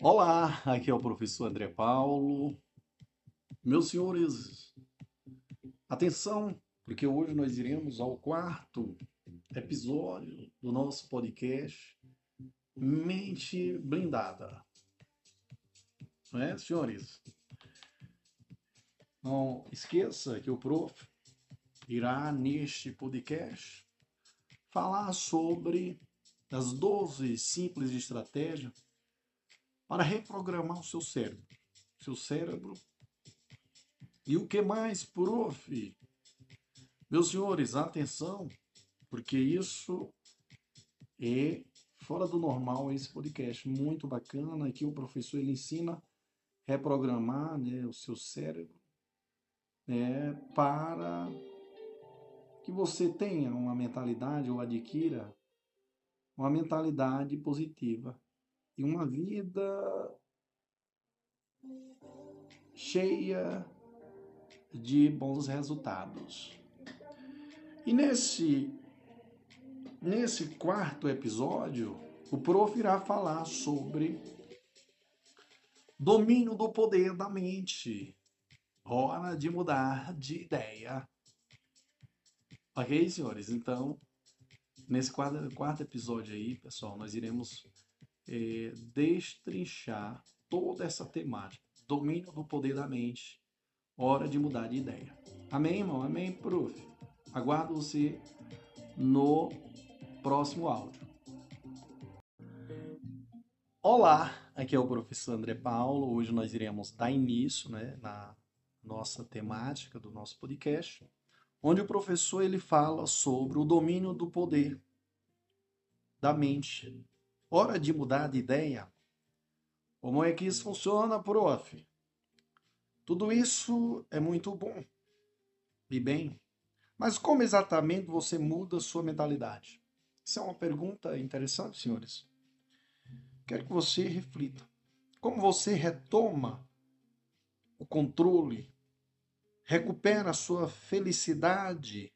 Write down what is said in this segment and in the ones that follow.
Olá, aqui é o professor André Paulo. Meus senhores, atenção, porque hoje nós iremos ao quarto episódio do nosso podcast Mente Blindada. Não é, senhores? Não esqueça que o prof irá neste podcast falar sobre as 12 simples estratégias para reprogramar o seu cérebro. Seu cérebro. E o que mais, prof? Meus senhores, atenção, porque isso é fora do normal esse podcast. Muito bacana. Aqui o professor ele ensina reprogramar né, o seu cérebro né, para que você tenha uma mentalidade ou adquira uma mentalidade positiva e uma vida cheia de bons resultados. E nesse nesse quarto episódio, o prof irá falar sobre domínio do poder da mente. Hora de mudar de ideia. Ok, senhores? Então, nesse quarto, quarto episódio aí, pessoal, nós iremos é, destrinchar toda essa temática. Domínio do poder da mente. Hora de mudar de ideia. Amém, irmão? Amém, prof? Aguardo você no próximo áudio. Olá, aqui é o professor André Paulo. Hoje nós iremos dar início né, na nossa temática do nosso podcast, onde o professor ele fala sobre o domínio do poder da mente Hora de mudar de ideia? Como é que isso funciona, prof? Tudo isso é muito bom e bem, mas como exatamente você muda sua mentalidade? Isso é uma pergunta interessante, senhores. Quero que você reflita. Como você retoma o controle, recupera a sua felicidade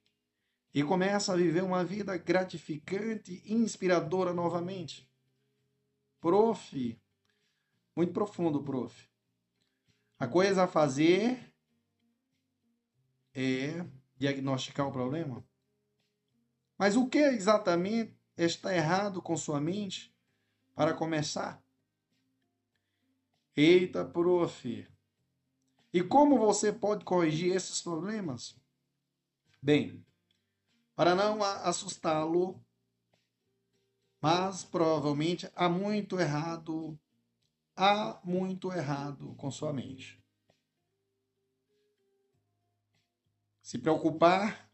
e começa a viver uma vida gratificante e inspiradora novamente? Prof. Muito profundo, prof. A coisa a fazer é diagnosticar o problema. Mas o que exatamente está errado com sua mente para começar? Eita, prof. E como você pode corrigir esses problemas? Bem, para não assustá-lo, mas provavelmente há muito errado, há muito errado com sua mente. Se preocupar,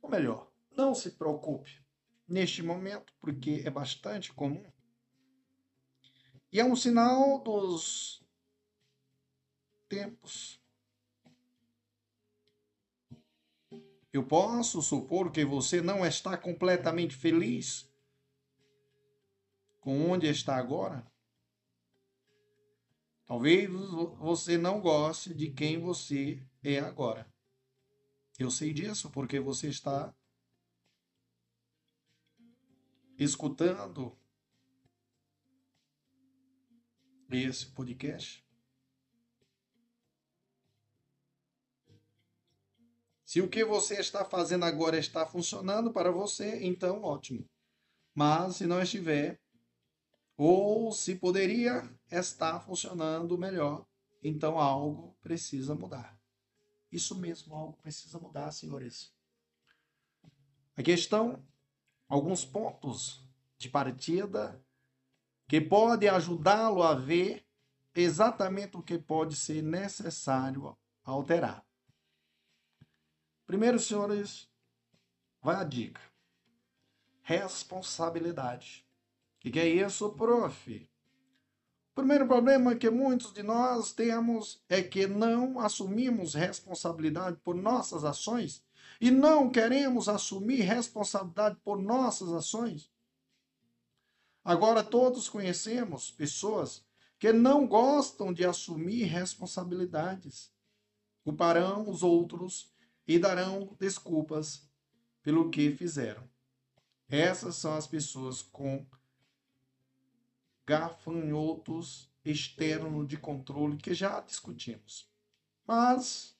ou melhor, não se preocupe neste momento, porque é bastante comum. E é um sinal dos tempos Eu posso supor que você não está completamente feliz com onde está agora? Talvez você não goste de quem você é agora. Eu sei disso porque você está escutando esse podcast. Se o que você está fazendo agora está funcionando para você, então ótimo. Mas se não estiver, ou se poderia estar funcionando melhor, então algo precisa mudar. Isso mesmo, algo precisa mudar, senhores. A questão, alguns pontos de partida que pode ajudá-lo a ver exatamente o que pode ser necessário alterar. Primeiro, senhores, vai a dica. Responsabilidade. O que é isso, prof? O primeiro problema que muitos de nós temos é que não assumimos responsabilidade por nossas ações e não queremos assumir responsabilidade por nossas ações. Agora, todos conhecemos pessoas que não gostam de assumir responsabilidades, culparão os outros e darão desculpas pelo que fizeram. Essas são as pessoas com gafanhotos externo de controle que já discutimos. Mas,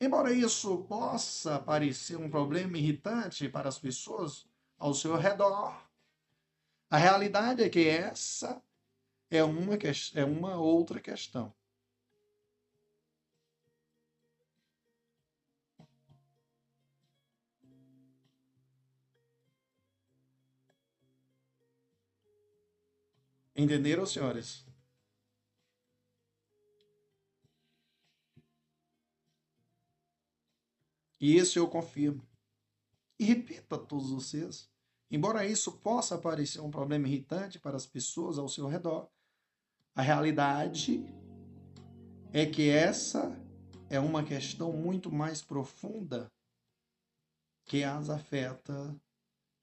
embora isso possa parecer um problema irritante para as pessoas ao seu redor, a realidade é que essa é uma, é uma outra questão. Entenderam, senhores? E isso eu confirmo. E repito a todos vocês: embora isso possa parecer um problema irritante para as pessoas ao seu redor, a realidade é que essa é uma questão muito mais profunda que as afeta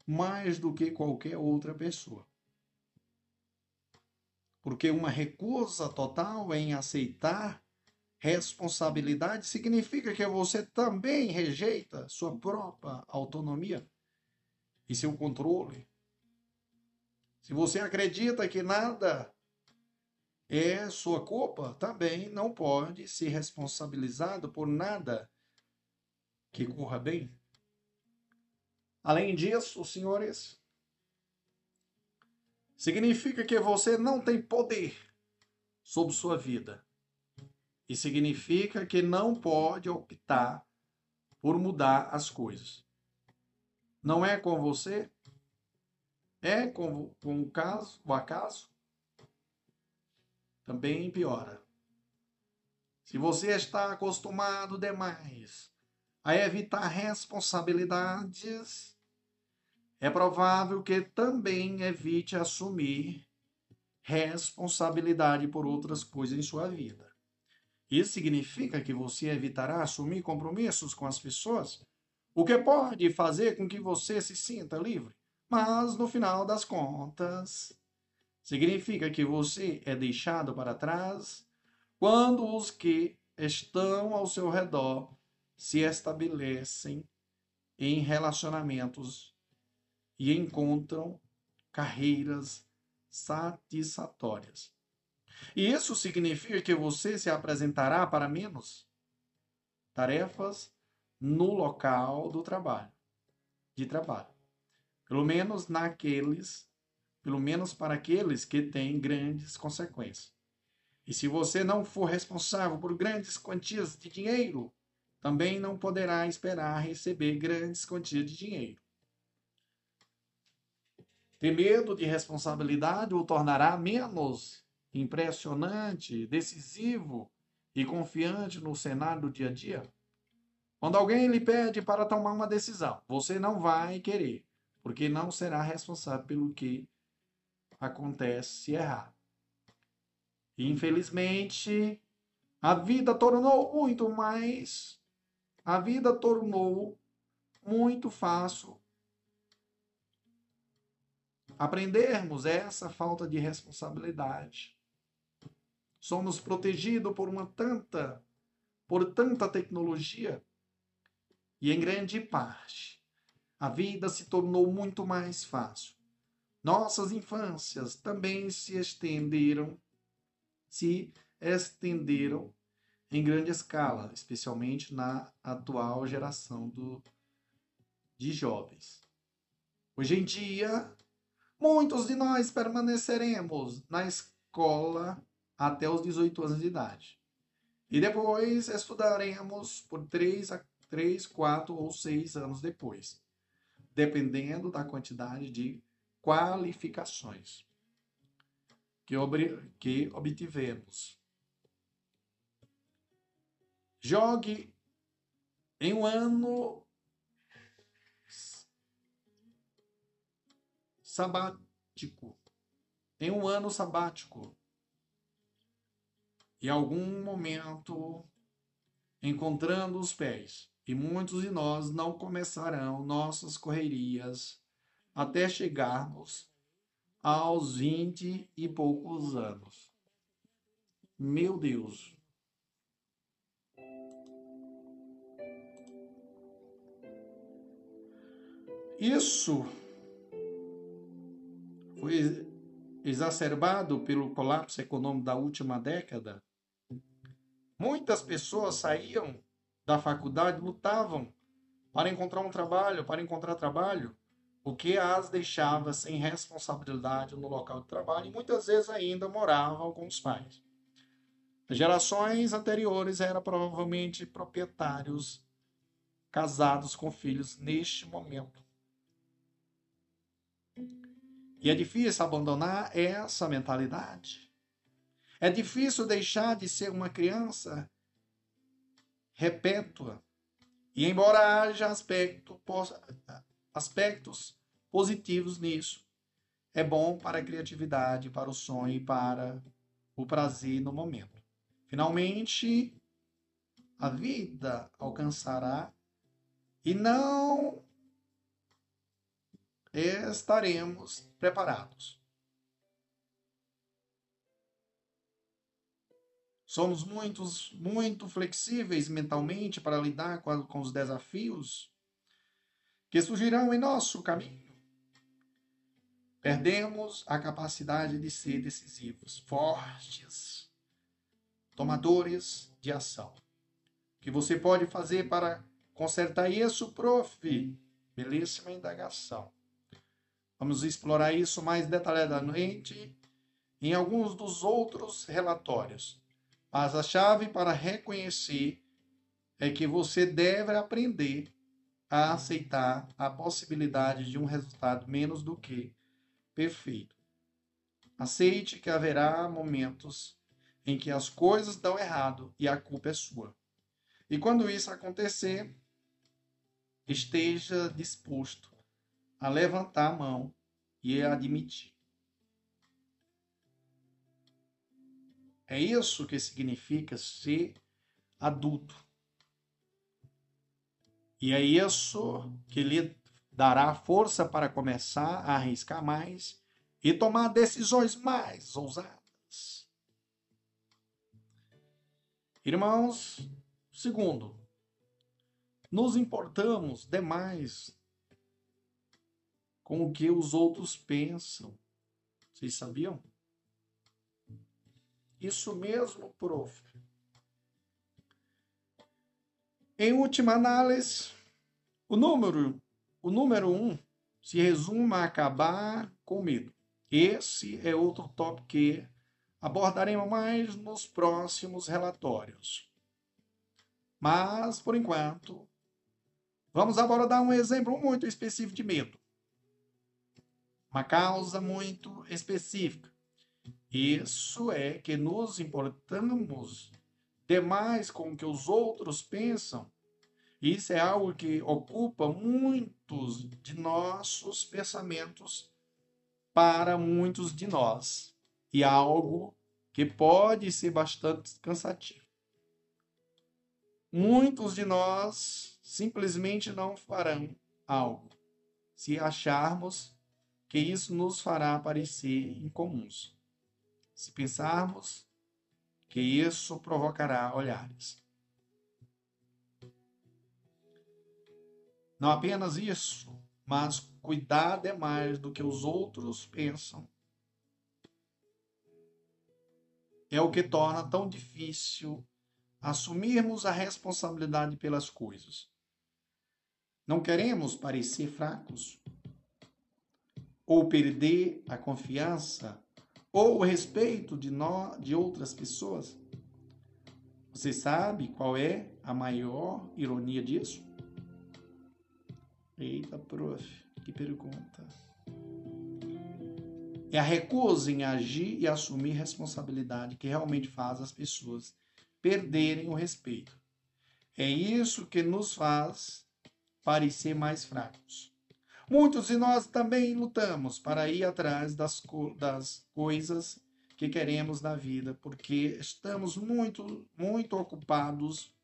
mais do que qualquer outra pessoa. Porque uma recusa total em aceitar responsabilidade significa que você também rejeita sua própria autonomia e seu controle. Se você acredita que nada é sua culpa, também não pode ser responsabilizado por nada que corra bem. Além disso, senhores, significa que você não tem poder sobre sua vida. E significa que não pode optar por mudar as coisas. Não é com você? É com, com o caso, o acaso? Também piora. Se você está acostumado demais a evitar responsabilidades, é provável que também evite assumir responsabilidade por outras coisas em sua vida. Isso significa que você evitará assumir compromissos com as pessoas, o que pode fazer com que você se sinta livre. Mas, no final das contas, significa que você é deixado para trás quando os que estão ao seu redor se estabelecem em relacionamentos e encontram carreiras satisfatórias. E isso significa que você se apresentará para menos tarefas no local do trabalho, de trabalho. Pelo menos naqueles, pelo menos para aqueles que têm grandes consequências. E se você não for responsável por grandes quantias de dinheiro, também não poderá esperar receber grandes quantias de dinheiro. Ter medo de responsabilidade o tornará menos impressionante, decisivo e confiante no cenário do dia a dia? Quando alguém lhe pede para tomar uma decisão, você não vai querer, porque não será responsável pelo que acontece se errar. Infelizmente, a vida tornou muito mais. A vida tornou muito fácil aprendermos essa falta de responsabilidade. Somos protegidos por uma tanta, por tanta tecnologia e em grande parte a vida se tornou muito mais fácil. Nossas infâncias também se estenderam, se estenderam em grande escala, especialmente na atual geração do, de jovens. Hoje em dia, Muitos de nós permaneceremos na escola até os 18 anos de idade. E depois estudaremos por 3 a 3, 4 ou 6 anos depois, dependendo da quantidade de qualificações que, que obtivemos. Jogue em um ano sabático. Em um ano sabático. Em algum momento, encontrando os pés. E muitos de nós não começarão nossas correrias até chegarmos aos vinte e poucos anos. Meu Deus. Isso foi exacerbado pelo colapso econômico da última década, muitas pessoas saíam da faculdade, lutavam para encontrar um trabalho, para encontrar trabalho, o que as deixava sem responsabilidade no local de trabalho e muitas vezes ainda moravam com os pais. Gerações anteriores eram provavelmente proprietários casados com filhos neste momento. E é difícil abandonar essa mentalidade. É difícil deixar de ser uma criança repétua. E embora haja aspecto, aspectos positivos nisso, é bom para a criatividade, para o sonho e para o prazer no momento. Finalmente, a vida alcançará e não estaremos preparados. Somos muitos, muito flexíveis mentalmente para lidar com, com os desafios que surgirão em nosso caminho. Perdemos a capacidade de ser decisivos, fortes, tomadores de ação. O que você pode fazer para consertar isso, prof? Belíssima indagação. Vamos explorar isso mais detalhadamente em alguns dos outros relatórios. Mas a chave para reconhecer é que você deve aprender a aceitar a possibilidade de um resultado menos do que perfeito. Aceite que haverá momentos em que as coisas dão errado e a culpa é sua. E quando isso acontecer, esteja disposto a levantar a mão e a admitir. É isso que significa ser adulto. E é isso que lhe dará força para começar a arriscar mais e tomar decisões mais ousadas. Irmãos, segundo, nos importamos demais com o que os outros pensam. Vocês sabiam? Isso mesmo, prof. Em última análise, o número, o número um se resume a acabar com medo. Esse é outro tópico que abordaremos mais nos próximos relatórios. Mas, por enquanto, vamos agora dar um exemplo muito específico de medo uma causa muito específica. Isso é que nos importamos demais com o que os outros pensam. Isso é algo que ocupa muitos de nossos pensamentos para muitos de nós. E algo que pode ser bastante cansativo. Muitos de nós simplesmente não farão algo se acharmos que isso nos fará parecer incomuns. Se pensarmos que isso provocará olhares. Não apenas isso, mas cuidar demais do que os outros pensam é o que torna tão difícil assumirmos a responsabilidade pelas coisas. Não queremos parecer fracos, ou perder a confiança ou o respeito de, nós, de outras pessoas? Você sabe qual é a maior ironia disso? Eita, prof, que pergunta. É a recusa em agir e assumir responsabilidade que realmente faz as pessoas perderem o respeito. É isso que nos faz parecer mais fracos. Muitos de nós também lutamos para ir atrás das, das coisas que queremos na vida, porque estamos muito, muito ocupados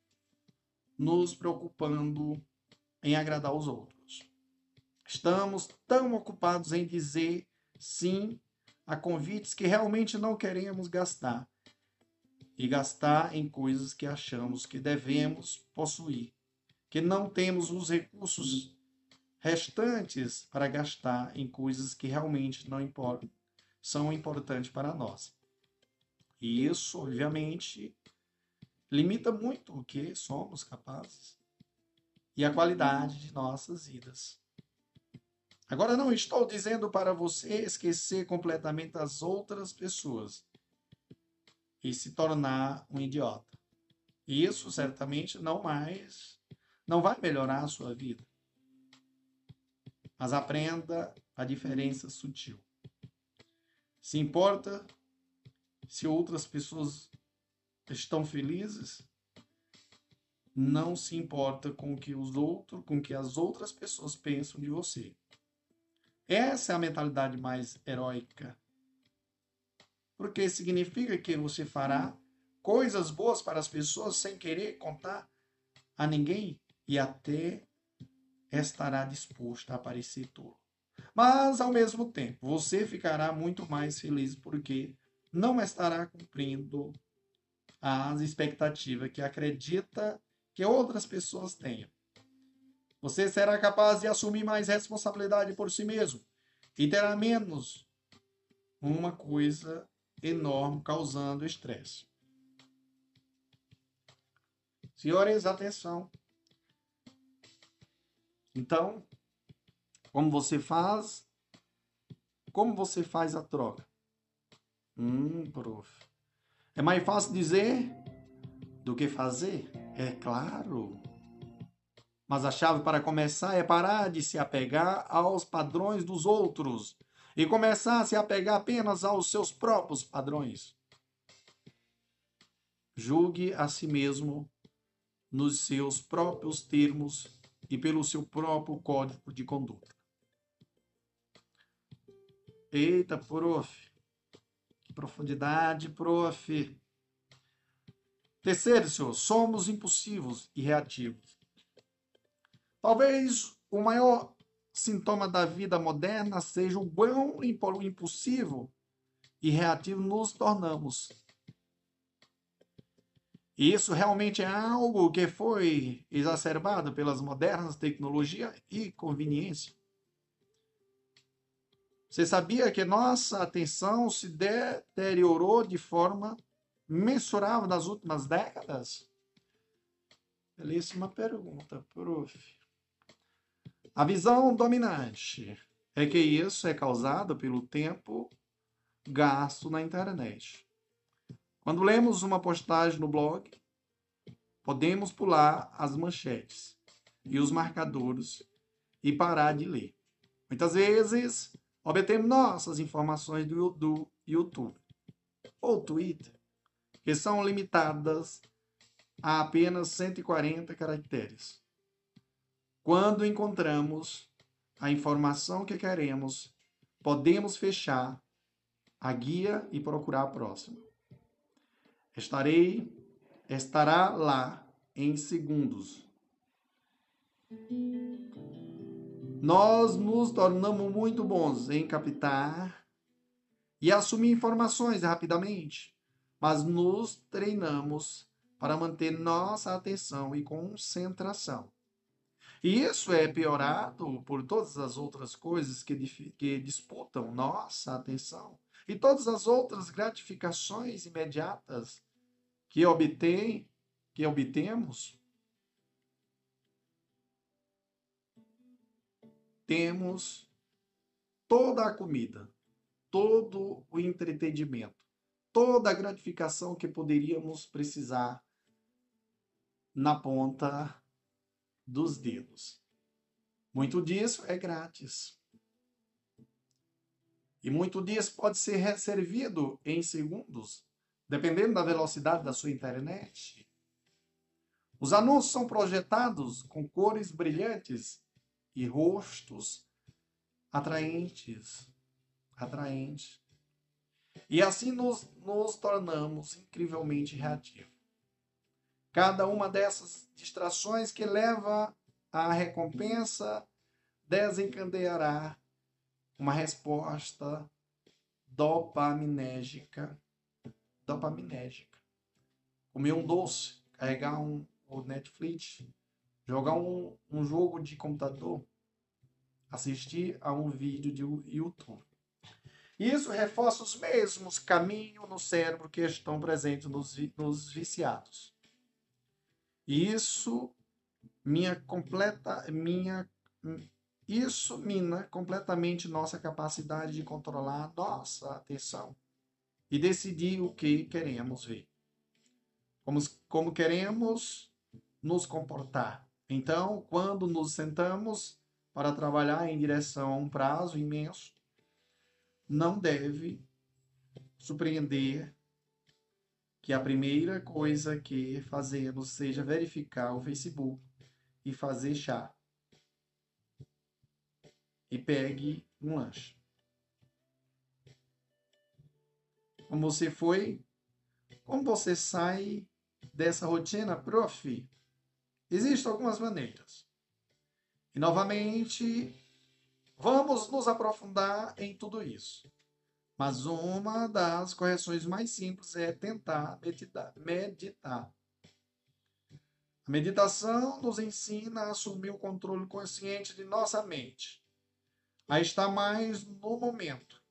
nos preocupando em agradar os outros. Estamos tão ocupados em dizer sim a convites que realmente não queremos gastar e gastar em coisas que achamos que devemos possuir, que não temos os recursos restantes para gastar em coisas que realmente não importam, são importantes para nós. E isso, obviamente, limita muito o que somos capazes e a qualidade de nossas vidas. Agora, não estou dizendo para você esquecer completamente as outras pessoas e se tornar um idiota. Isso certamente não mais não vai melhorar a sua vida. Mas aprenda a diferença sutil. Se importa se outras pessoas estão felizes, não se importa com o que os outros, com que as outras pessoas pensam de você. Essa é a mentalidade mais heróica. Porque significa que você fará coisas boas para as pessoas sem querer contar a ninguém e até estará disposto a aparecer tolo. Mas, ao mesmo tempo, você ficará muito mais feliz porque não estará cumprindo as expectativas que acredita que outras pessoas tenham. Você será capaz de assumir mais responsabilidade por si mesmo e terá menos uma coisa enorme causando estresse. Senhores, atenção. Então, como você faz? Como você faz a troca? Hum, prof. É mais fácil dizer do que fazer? É claro. Mas a chave para começar é parar de se apegar aos padrões dos outros e começar a se apegar apenas aos seus próprios padrões. Julgue a si mesmo nos seus próprios termos e pelo seu próprio código de conduta. Eita, prof. Que profundidade, prof. Terceiro, senhor, somos impulsivos e reativos. Talvez o maior sintoma da vida moderna seja o quão impulsivo e reativo nos tornamos. Isso realmente é algo que foi exacerbado pelas modernas tecnologias e conveniência. Você sabia que nossa atenção se deteriorou de forma mensurável nas últimas décadas? Belíssima pergunta, prof. A visão dominante é que isso é causado pelo tempo gasto na internet. Quando lemos uma postagem no blog, podemos pular as manchetes e os marcadores e parar de ler. Muitas vezes, obtemos nossas informações do, YouTube ou Twitter, que são limitadas a apenas 140 caracteres. Quando encontramos a informação que queremos, podemos fechar a guia e procurar a próxima. Estarei, estará lá em segundos. Nós nos tornamos muito bons em captar e assumir informações rapidamente, mas nos treinamos para manter nossa atenção e concentração. E isso é piorado por todas as outras coisas que, que disputam nossa atenção e todas as outras gratificações imediatas que obtém, que obtemos temos toda a comida, todo o entretenimento, toda a gratificação que poderíamos precisar na ponta dos dedos. Muito disso é grátis. E muito disso pode ser servido em segundos, dependendo da velocidade da sua internet. Os anúncios são projetados com cores brilhantes e rostos atraentes, atraentes. E assim nos, nos tornamos incrivelmente reativos. Cada uma dessas distrações que leva à recompensa desencadeará uma resposta dopaminérgica. Dopaminérgica. Comer um doce, carregar um, o Netflix, jogar um, um jogo de computador, assistir a um vídeo de YouTube. Isso reforça os mesmos caminhos no cérebro que estão presentes nos, nos viciados. Isso minha completa minha isso mina completamente nossa capacidade de controlar nossa atenção e decidir o que queremos ver. Como, como queremos nos comportar. Então, quando nos sentamos para trabalhar em direção a um prazo imenso, não deve surpreender que a primeira coisa que fazemos seja verificar o Facebook e fazer chá. E pegue um lanche. Como você foi? Como você sai dessa rotina, prof? Existem algumas maneiras. E novamente, vamos nos aprofundar em tudo isso. Mas uma das correções mais simples é tentar meditar. meditar. A meditação nos ensina a assumir o controle consciente de nossa mente, a estar mais no momento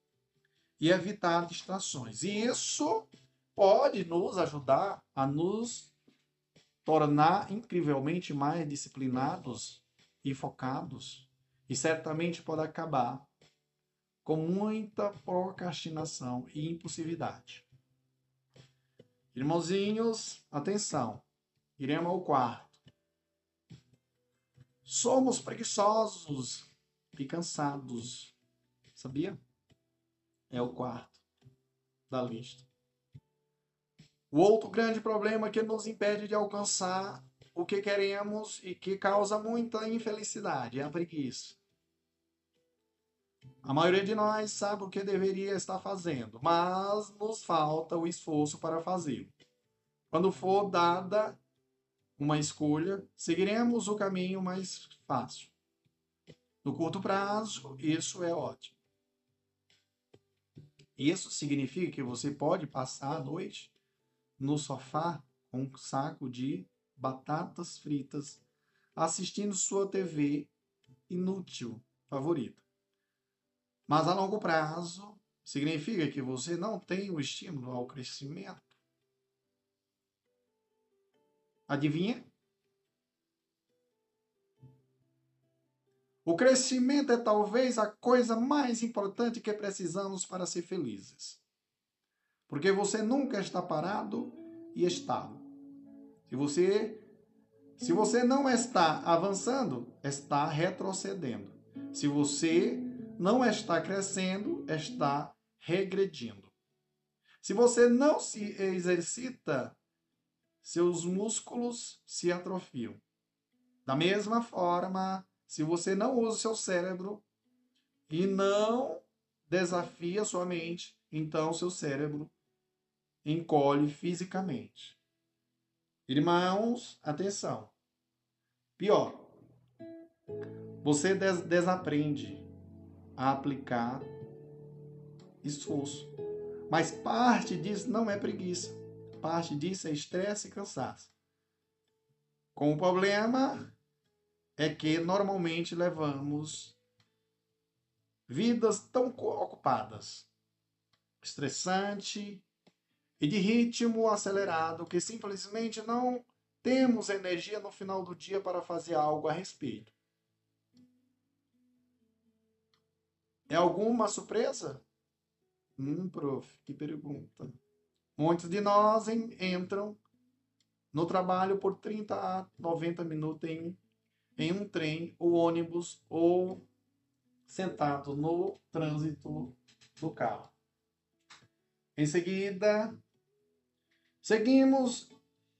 e evitar distrações. E isso pode nos ajudar a nos tornar incrivelmente mais disciplinados e focados, e certamente pode acabar com muita procrastinação e impulsividade. Irmãozinhos, atenção. Iremos ao quarto. Somos preguiçosos e cansados. Sabia? É o quarto da lista. O outro grande problema que nos impede de alcançar o que queremos e que causa muita infelicidade é a preguiça. A maioria de nós sabe o que deveria estar fazendo, mas nos falta o esforço para fazê-lo. Quando for dada uma escolha, seguiremos o caminho mais fácil. No curto prazo, isso é ótimo. Isso significa que você pode passar a noite no sofá com um saco de batatas fritas, assistindo sua TV inútil favorita. Mas a longo prazo, significa que você não tem o estímulo ao crescimento. Adivinha? O crescimento é talvez a coisa mais importante que precisamos para ser felizes. Porque você nunca está parado e estável. Se você se você não está avançando, está retrocedendo. Se você não está crescendo, está regredindo. Se você não se exercita, seus músculos se atrofiam. Da mesma forma, se você não usa o seu cérebro e não desafia sua mente, então seu cérebro encolhe fisicamente. Irmãos, atenção. Pior, você des desaprende a aplicar esforço. Mas parte disso não é preguiça. Parte disso é estresse e cansaço. Com o problema é que normalmente levamos vidas tão ocupadas, estressante, e de ritmo acelerado que simplesmente não temos energia no final do dia para fazer algo a respeito. É alguma surpresa? Hum, prof, que pergunta. Muitos de nós entram no trabalho por 30 a 90 minutos em, em um trem ou ônibus ou sentado no trânsito do carro. Em seguida, Seguimos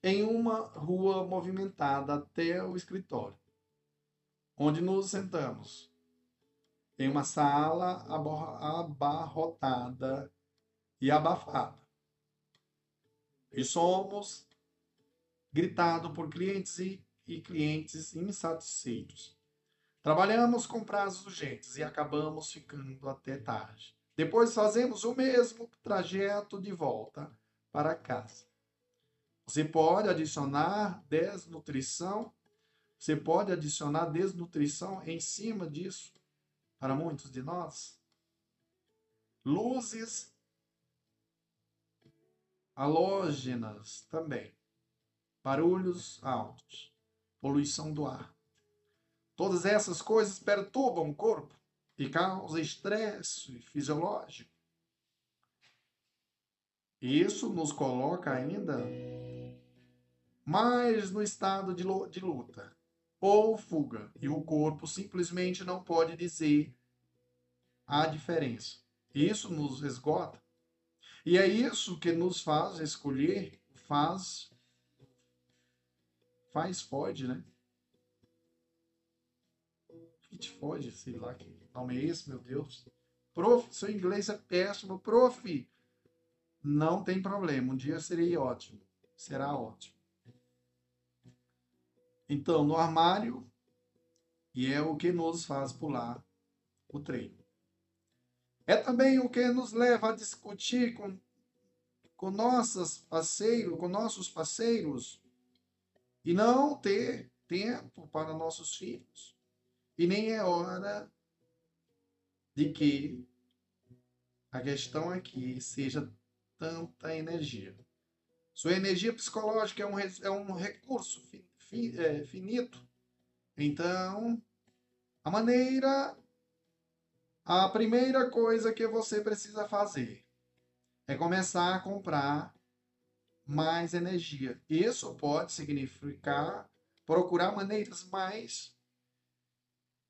em uma rua movimentada até o escritório, onde nos sentamos. Em uma sala abarrotada e abafada. E somos gritados por clientes e, e clientes insatisfeitos. Trabalhamos com prazos urgentes e acabamos ficando até tarde. Depois fazemos o mesmo trajeto de volta para casa. Você pode adicionar desnutrição, você pode adicionar desnutrição em cima disso para muitos de nós. luzes halógenas também, barulhos altos, poluição do ar. Todas essas coisas perturbam o corpo e causam estresse fisiológico. Isso nos coloca ainda mais no estado de luta ou fuga, e o corpo simplesmente não pode dizer a diferença. Isso nos esgota. E é isso que nos faz escolher, faz faz pode, né? Fit fode, sei lá que nome é esse, meu Deus. Prof, seu inglês é péssimo, prof. Não tem problema, um dia seria ótimo. Será ótimo. Então, no armário, e é o que nos faz pular o treino. É também o que nos leva a discutir com, com nossos parceiros, com nossos parceiros, e não ter tempo para nossos filhos. E nem é hora de que a questão aqui seja tanta energia. Sua energia psicológica é um, é um recurso fi, fi, é, finito. Então, a maneira, a primeira coisa que você precisa fazer é começar a comprar mais energia. Isso pode significar procurar maneiras mais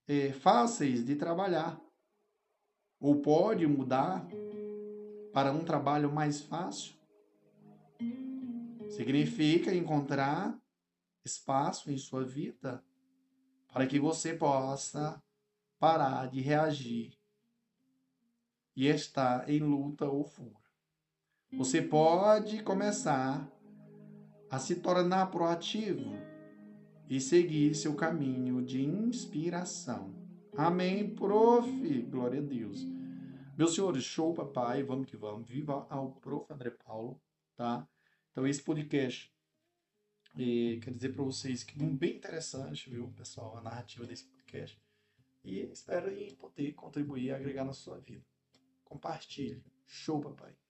é, fáceis de trabalhar. Ou pode mudar para um trabalho mais fácil. Significa encontrar espaço em sua vida para que você possa parar de reagir e estar em luta ou fuga. Você pode começar a se tornar proativo e seguir seu caminho de inspiração. Amém, prof. Glória a Deus. Meus senhores, show papai, vamos que vamos. Viva ao prof. André Paulo, tá? Então, esse podcast, e, quero dizer para vocês que é bem interessante, viu, pessoal, a narrativa desse podcast. E espero poder contribuir e agregar na sua vida. Compartilhe. Show, papai.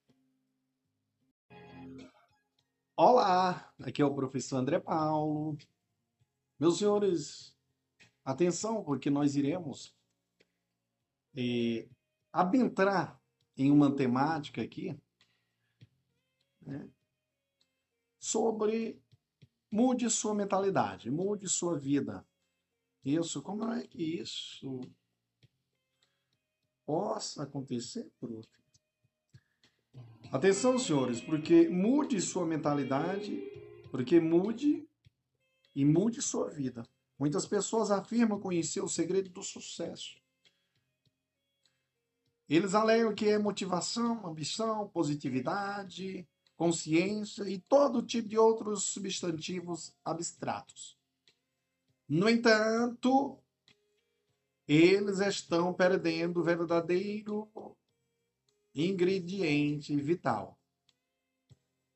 Olá, aqui é o professor André Paulo. Meus senhores, atenção, porque nós iremos é, adentrar em uma temática aqui né, sobre mude sua mentalidade, mude sua vida. Isso, como é que isso possa acontecer, prof? Atenção, senhores, porque mude sua mentalidade, porque mude e mude sua vida. Muitas pessoas afirmam conhecer o segredo do sucesso. Eles alegam que é motivação, ambição, positividade, consciência e todo tipo de outros substantivos abstratos. No entanto, eles estão perdendo o verdadeiro ingrediente vital.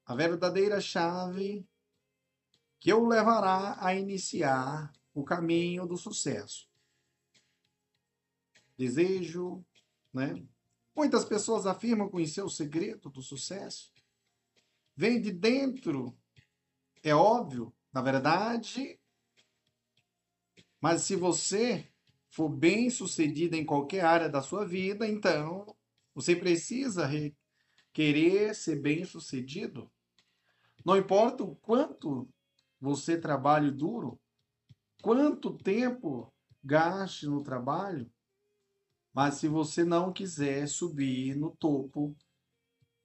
A verdadeira chave que o levará a iniciar o caminho do sucesso. Desejo, né? Muitas pessoas afirmam conhecer o segredo do sucesso. Vem de dentro, é óbvio, na verdade. Mas se você for bem sucedido em qualquer área da sua vida, então você precisa querer ser bem sucedido. Não importa o quanto você trabalhe duro, quanto tempo gaste no trabalho, mas se você não quiser subir no topo,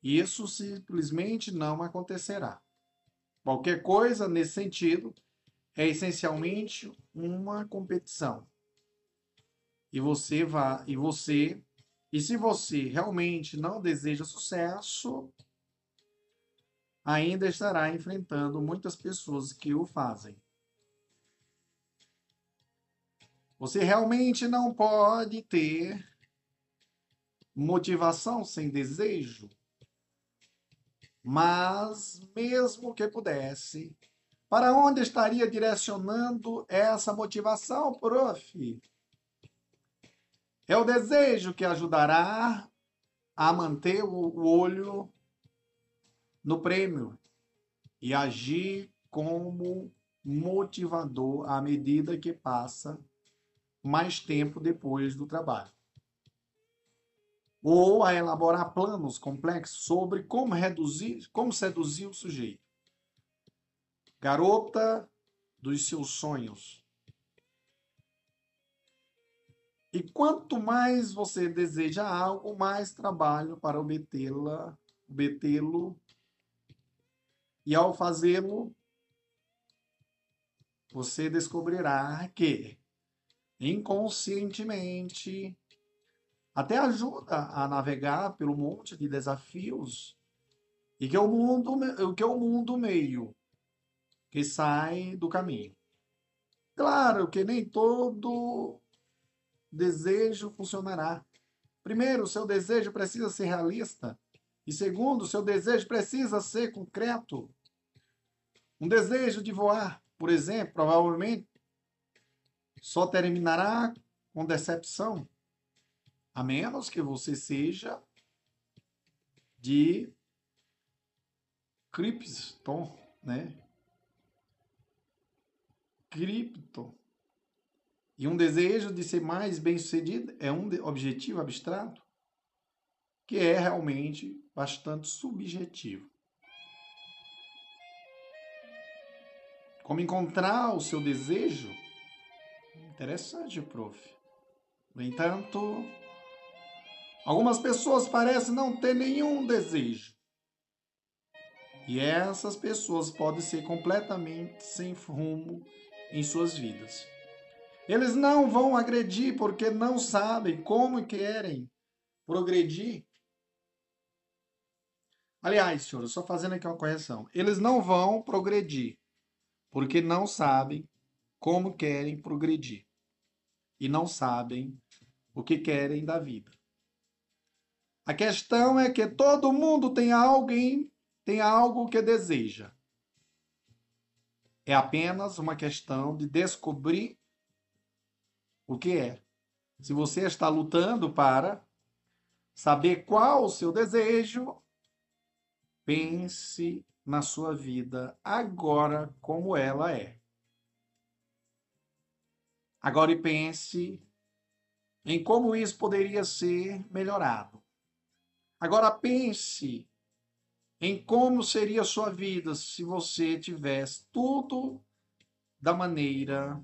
isso simplesmente não acontecerá. Qualquer coisa nesse sentido é essencialmente uma competição. E você vai, e você, e se você realmente não deseja sucesso, ainda estará enfrentando muitas pessoas que o fazem. Você realmente não pode ter motivação sem desejo. Mas, mesmo que pudesse, para onde estaria direcionando essa motivação, prof? É o desejo que ajudará a manter o olho no prêmio e agir como motivador à medida que passa mais tempo depois do trabalho. Ou a elaborar planos complexos sobre como reduzir, como seduzir o sujeito. Garota dos seus sonhos. E quanto mais você deseja algo, mais trabalho para obtê-la, obtê-lo. E ao fazê-lo, você descobrirá que inconscientemente até ajuda a navegar pelo monte de desafios e que é o mundo que é o mundo meio que sai do caminho. Claro que nem todo desejo funcionará. Primeiro, seu desejo precisa ser realista. E segundo, seu desejo precisa ser concreto. Um desejo de voar, por exemplo, provavelmente só terminará com decepção, a menos que você seja de Krypton, né? Cripto. E um desejo de ser mais bem-sucedido é um objetivo abstrato que é realmente bastante subjetivo. Como encontrar o seu desejo? Interessante, prof. No entanto, algumas pessoas parecem não ter nenhum desejo. E essas pessoas podem ser completamente sem rumo em suas vidas. Eles não vão agredir porque não sabem como querem progredir. Aliás, senhor, só fazendo aqui uma correção. Eles não vão progredir porque não sabem como querem progredir e não sabem o que querem da vida. A questão é que todo mundo tem alguém, tem algo que deseja. É apenas uma questão de descobrir o que é. Se você está lutando para saber qual o seu desejo, pense na sua vida agora como ela é. Agora e pense em como isso poderia ser melhorado. Agora pense em como seria a sua vida se você tivesse tudo da maneira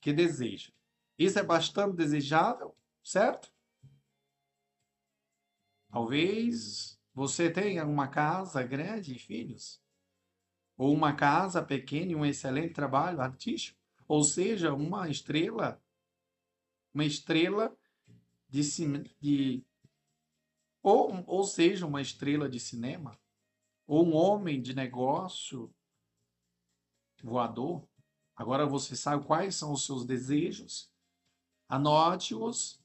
que deseja. Isso é bastante desejável, certo? Talvez você tenha uma casa grande e filhos, ou uma casa pequena e um excelente trabalho artístico, ou seja, uma estrela, uma estrela de, de ou, ou seja, uma estrela de cinema, ou um homem de negócio voador. Agora você sabe quais são os seus desejos, anote-os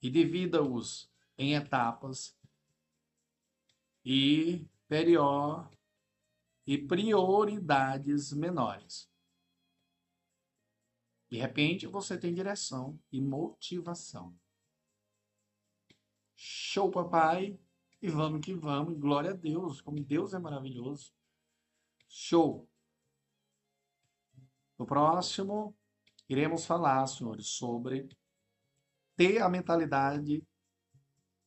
e divida-os em etapas e e prioridades menores. De repente você tem direção e motivação. Show, papai! E vamos que vamos. Glória a Deus, como Deus é maravilhoso. Show! No próximo, iremos falar, senhores, sobre ter a mentalidade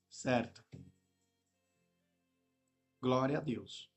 certa. Glória a Deus.